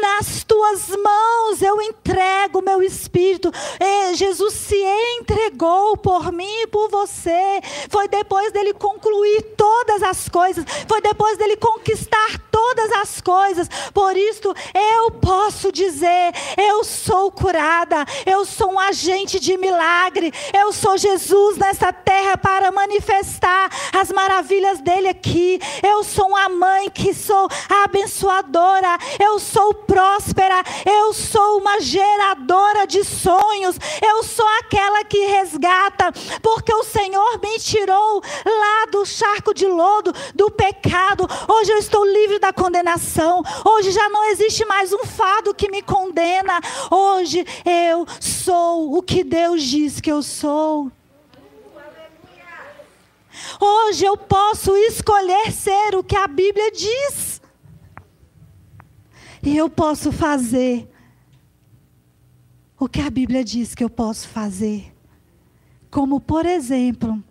Nas tuas mãos eu entrego o meu espírito. E Jesus se entregou por mim e por você. Foi depois dele concluir todas as coisas. Foi depois dele conquistar todas as coisas. Por isso eu posso dizer: eu sou curada. Eu sou um agente de milagre. Eu sou Jesus nessa terra para manifestar as maravilhas dele aqui. Eu sou uma mãe que sou abençoadora. Eu sou próspera, eu sou uma geradora de sonhos, eu sou aquela que resgata, porque o Senhor me tirou lá do charco de lodo, do pecado. Hoje eu estou livre da condenação, hoje já não existe mais um fado que me condena. Hoje eu sou o que Deus diz que eu sou. Hoje eu posso escolher ser o que a Bíblia diz. E eu posso fazer o que a Bíblia diz que eu posso fazer. Como, por exemplo,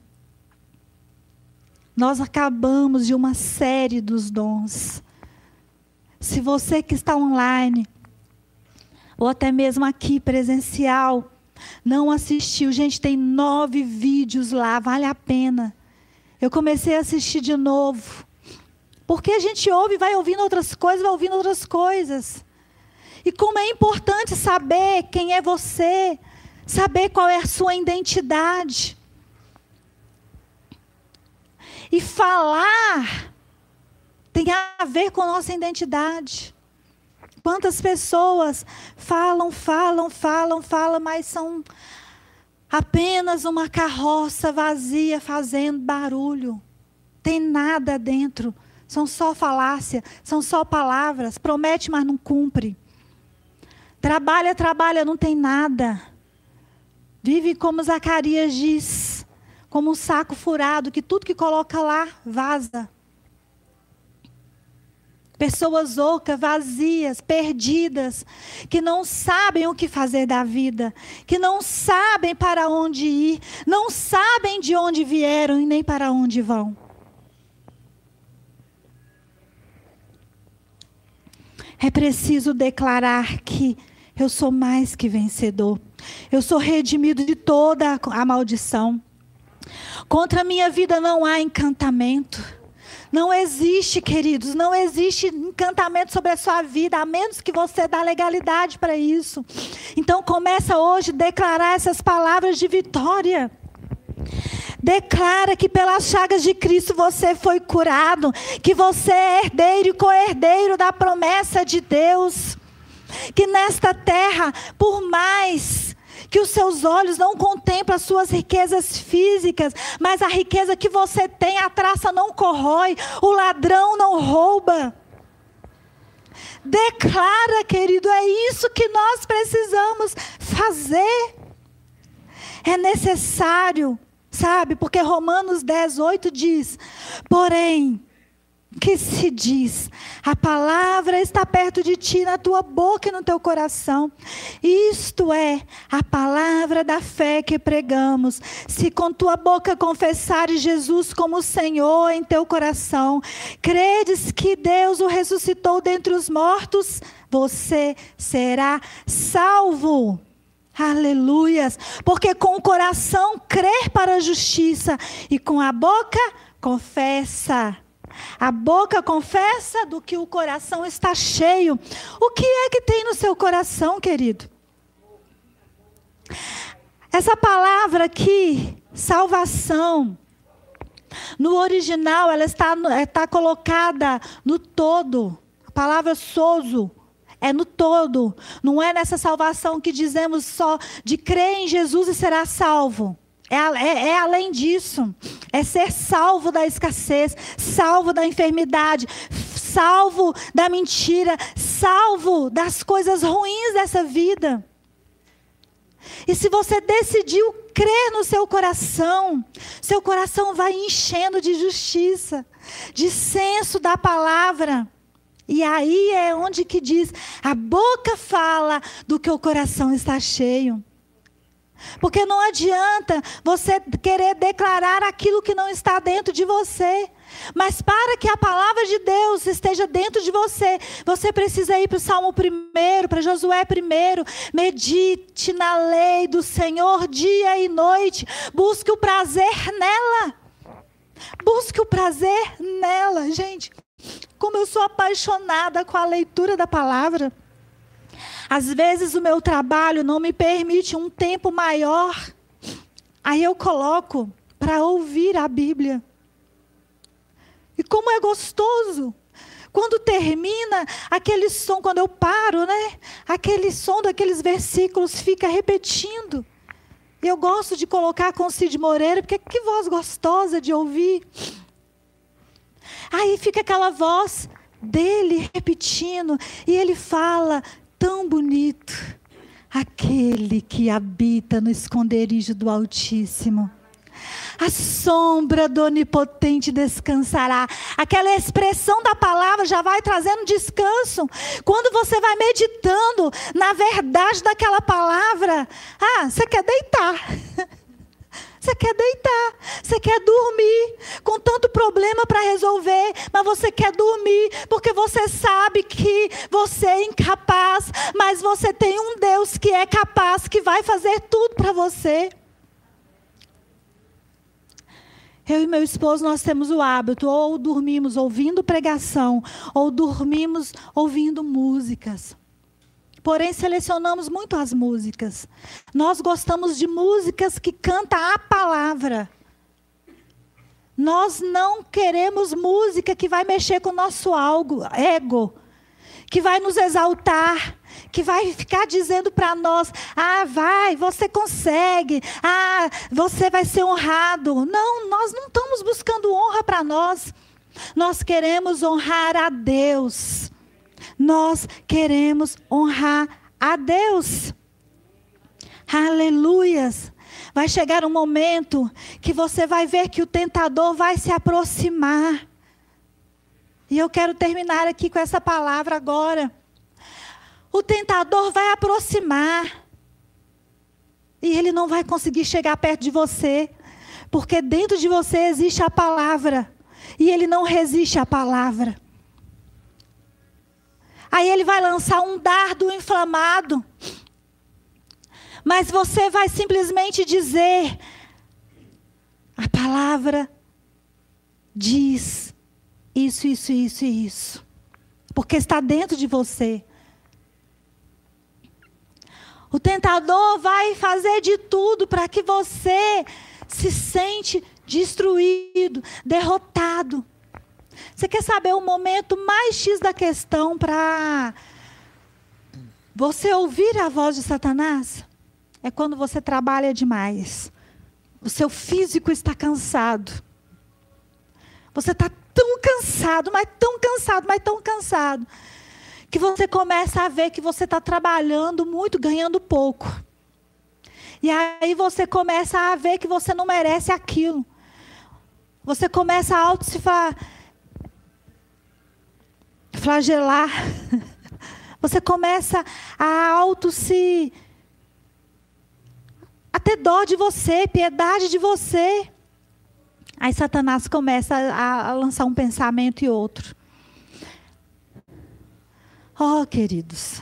nós acabamos de uma série dos dons. Se você que está online, ou até mesmo aqui presencial, não assistiu, gente, tem nove vídeos lá, vale a pena. Eu comecei a assistir de novo. Porque a gente ouve, vai ouvindo outras coisas, vai ouvindo outras coisas. E como é importante saber quem é você, saber qual é a sua identidade. E falar tem a ver com nossa identidade. Quantas pessoas falam, falam, falam, falam, mas são apenas uma carroça vazia fazendo barulho. Tem nada dentro são só falácia, são só palavras, promete, mas não cumpre. Trabalha, trabalha, não tem nada. Vive como Zacarias diz, como um saco furado, que tudo que coloca lá vaza. Pessoas ocas, vazias, perdidas, que não sabem o que fazer da vida, que não sabem para onde ir, não sabem de onde vieram e nem para onde vão. É preciso declarar que Eu sou mais que vencedor. Eu sou redimido de toda a maldição. Contra a minha vida não há encantamento. Não existe, queridos, não existe encantamento sobre a sua vida, a menos que você dê legalidade para isso. Então começa hoje a declarar essas palavras de vitória. Declara que pelas chagas de Cristo você foi curado, que você é herdeiro e co-herdeiro da promessa de Deus. Que nesta terra, por mais que os seus olhos não contemplam as suas riquezas físicas, mas a riqueza que você tem, a traça não corrói, o ladrão não rouba. Declara, querido, é isso que nós precisamos fazer. É necessário, sabe? Porque Romanos 10, 8 diz: porém, que se diz: a palavra está perto de ti, na tua boca e no teu coração. Isto é a palavra da fé que pregamos. Se com tua boca confessares Jesus como Senhor em teu coração, credes que Deus o ressuscitou dentre os mortos, você será salvo. Aleluias! Porque com o coração crer para a justiça e com a boca confessa a boca confessa do que o coração está cheio. O que é que tem no seu coração, querido? Essa palavra aqui, salvação, no original ela está, está colocada no todo. A palavra sozo é no todo. Não é nessa salvação que dizemos só de crer em Jesus e será salvo. É, é, é, além disso. É ser salvo da escassez, salvo da enfermidade, salvo da mentira, salvo das coisas ruins dessa vida. E se você decidiu crer no seu coração, seu coração vai enchendo de justiça, de senso da palavra. E aí é onde que diz: a boca fala do que o coração está cheio. Porque não adianta você querer declarar aquilo que não está dentro de você. Mas para que a palavra de Deus esteja dentro de você, você precisa ir para o Salmo 1, para Josué 1. Medite na lei do Senhor dia e noite. Busque o prazer nela. Busque o prazer nela. Gente, como eu sou apaixonada com a leitura da palavra. Às vezes o meu trabalho não me permite um tempo maior. Aí eu coloco para ouvir a Bíblia. E como é gostoso. Quando termina aquele som, quando eu paro, né? Aquele som daqueles versículos fica repetindo. Eu gosto de colocar com Cid Moreira, porque que voz gostosa de ouvir. Aí fica aquela voz dele repetindo, e ele fala tão bonito, aquele que habita no esconderijo do Altíssimo. A sombra do Onipotente descansará. Aquela expressão da palavra já vai trazendo descanso. Quando você vai meditando na verdade daquela palavra, ah, você quer deitar. Você quer deitar, você quer dormir, com tanto problema para resolver, mas você quer dormir, porque você sabe que você é incapaz, mas você tem um Deus que é capaz, que vai fazer tudo para você. Eu e meu esposo, nós temos o hábito, ou dormimos ouvindo pregação, ou dormimos ouvindo músicas. Porém, selecionamos muito as músicas. Nós gostamos de músicas que cantam a palavra. Nós não queremos música que vai mexer com o nosso algo, ego, que vai nos exaltar, que vai ficar dizendo para nós: ah, vai, você consegue, ah, você vai ser honrado. Não, nós não estamos buscando honra para nós. Nós queremos honrar a Deus nós queremos honrar a Deus. Aleluias. Vai chegar um momento que você vai ver que o tentador vai se aproximar. E eu quero terminar aqui com essa palavra agora. O tentador vai aproximar. E ele não vai conseguir chegar perto de você, porque dentro de você existe a palavra, e ele não resiste à palavra. Aí ele vai lançar um dardo inflamado. Mas você vai simplesmente dizer: a palavra diz isso, isso, isso e isso. Porque está dentro de você. O tentador vai fazer de tudo para que você se sente destruído, derrotado. Você quer saber o momento mais X da questão para você ouvir a voz de Satanás? É quando você trabalha demais. O seu físico está cansado. Você está tão cansado, mas tão cansado, mas tão cansado, que você começa a ver que você está trabalhando muito, ganhando pouco. E aí você começa a ver que você não merece aquilo. Você começa a auto se fa... flagelar. Você começa a auto se a ter dó de você, piedade de você. Aí Satanás começa a, a lançar um pensamento e outro. Oh, queridos,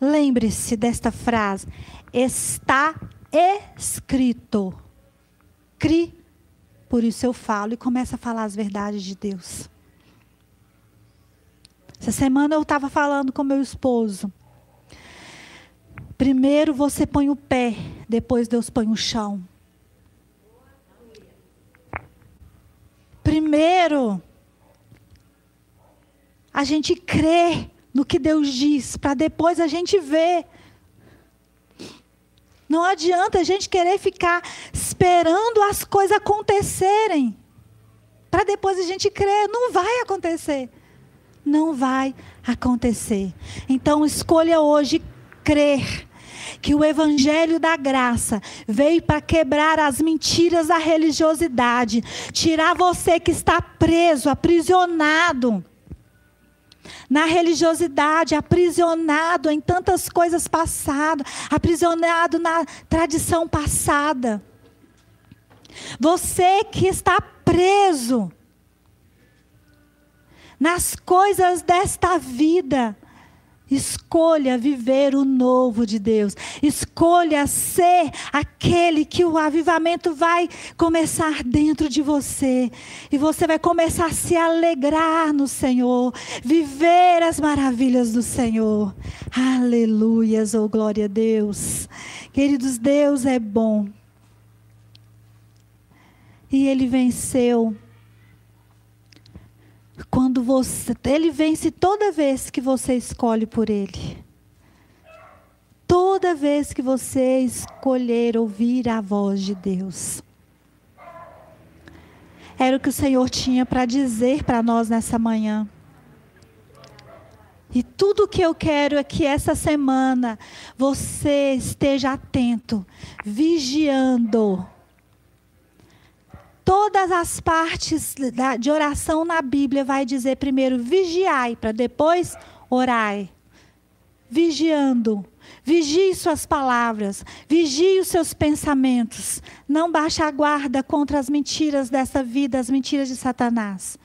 lembre-se desta frase: está escrito. Cri, por isso eu falo e começa a falar as verdades de Deus. Essa semana eu estava falando com meu esposo. Primeiro você põe o pé, depois Deus põe o chão. Primeiro, a gente crê no que Deus diz, para depois a gente ver. Não adianta a gente querer ficar esperando as coisas acontecerem, para depois a gente crer. Não vai acontecer. Não vai acontecer. Então escolha hoje crer que o evangelho da graça veio para quebrar as mentiras da religiosidade, tirar você que está preso, aprisionado na religiosidade, aprisionado em tantas coisas passadas, aprisionado na tradição passada. Você que está preso nas coisas desta vida, Escolha viver o novo de Deus. Escolha ser aquele que o avivamento vai começar dentro de você. E você vai começar a se alegrar no Senhor. Viver as maravilhas do Senhor. Aleluias, oh glória a Deus. Queridos, Deus é bom. E Ele venceu quando você, ele vence toda vez que você escolhe por ele. Toda vez que você escolher ouvir a voz de Deus. Era o que o Senhor tinha para dizer para nós nessa manhã. E tudo que eu quero é que essa semana você esteja atento, vigiando todas as partes de oração na Bíblia vai dizer primeiro vigiai, para depois orai. Vigiando. Vigie suas palavras, vigie os seus pensamentos. Não baixe a guarda contra as mentiras dessa vida, as mentiras de Satanás.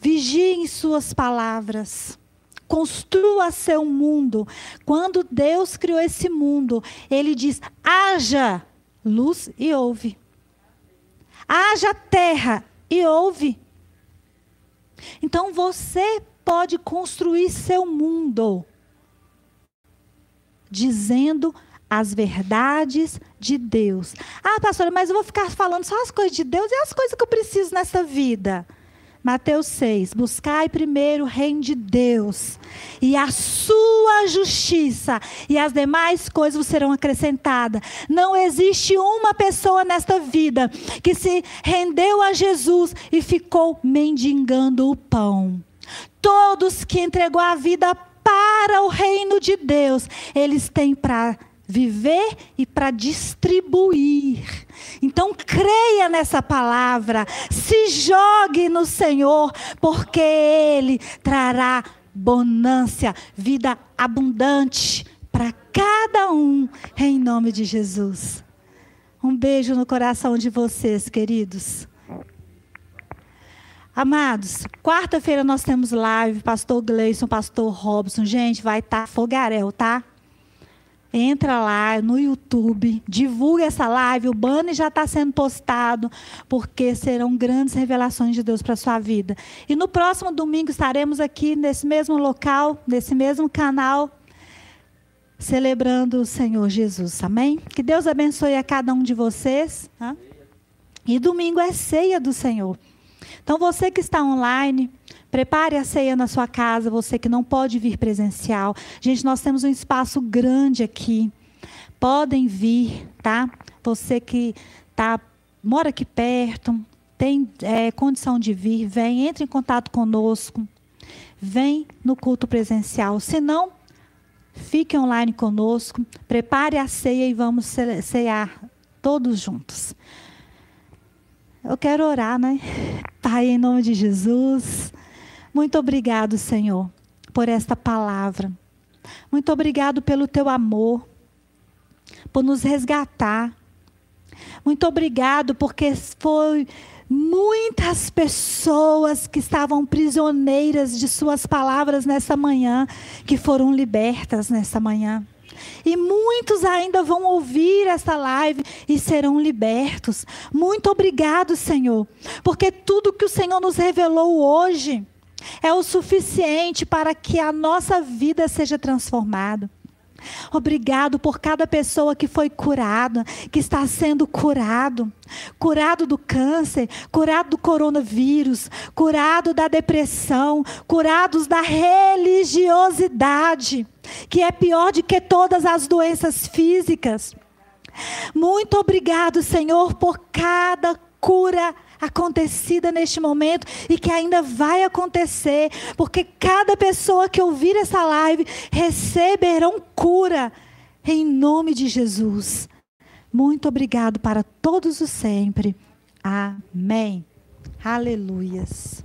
Vigie suas palavras. Construa seu mundo. Quando Deus criou esse mundo, ele diz: haja luz e ouve haja terra e ouve. Então você pode construir seu mundo dizendo as verdades de Deus. Ah, pastora, mas eu vou ficar falando só as coisas de Deus e as coisas que eu preciso nessa vida. Mateus 6: Buscai primeiro o reino de Deus e a sua justiça, e as demais coisas serão acrescentadas. Não existe uma pessoa nesta vida que se rendeu a Jesus e ficou mendigando o pão. Todos que entregou a vida para o reino de Deus, eles têm para viver e para distribuir. Então creia nessa palavra, se jogue no Senhor, porque Ele trará bonância, vida abundante para cada um, em nome de Jesus. Um beijo no coração de vocês, queridos. Amados, quarta-feira nós temos live, pastor Gleison, pastor Robson. Gente, vai estar tá fogaréu, tá? Entra lá no YouTube, divulga essa live, o banner já está sendo postado, porque serão grandes revelações de Deus para a sua vida. E no próximo domingo estaremos aqui nesse mesmo local, nesse mesmo canal, celebrando o Senhor Jesus. Amém? Que Deus abençoe a cada um de vocês. Tá? E domingo é ceia do Senhor. Então você que está online, prepare a ceia na sua casa, você que não pode vir presencial. Gente, nós temos um espaço grande aqui. Podem vir, tá? Você que tá, mora aqui perto, tem é, condição de vir, vem, entre em contato conosco. Vem no culto presencial. Se não, fique online conosco. Prepare a ceia e vamos cear todos juntos. Eu quero orar, né? Pai, em nome de Jesus, muito obrigado, Senhor, por esta palavra. Muito obrigado pelo teu amor, por nos resgatar. Muito obrigado porque foi muitas pessoas que estavam prisioneiras de suas palavras nessa manhã, que foram libertas nessa manhã. E muitos ainda vão ouvir essa live e serão libertos. Muito obrigado, Senhor, porque tudo que o Senhor nos revelou hoje é o suficiente para que a nossa vida seja transformada. Obrigado por cada pessoa que foi curada, que está sendo curado. Curado do câncer, curado do coronavírus, curado da depressão, curados da religiosidade, que é pior do que todas as doenças físicas. Muito obrigado, Senhor, por cada cura acontecida neste momento e que ainda vai acontecer, porque cada pessoa que ouvir essa live receberão cura em nome de Jesus. Muito obrigado para todos os sempre. Amém. Aleluias.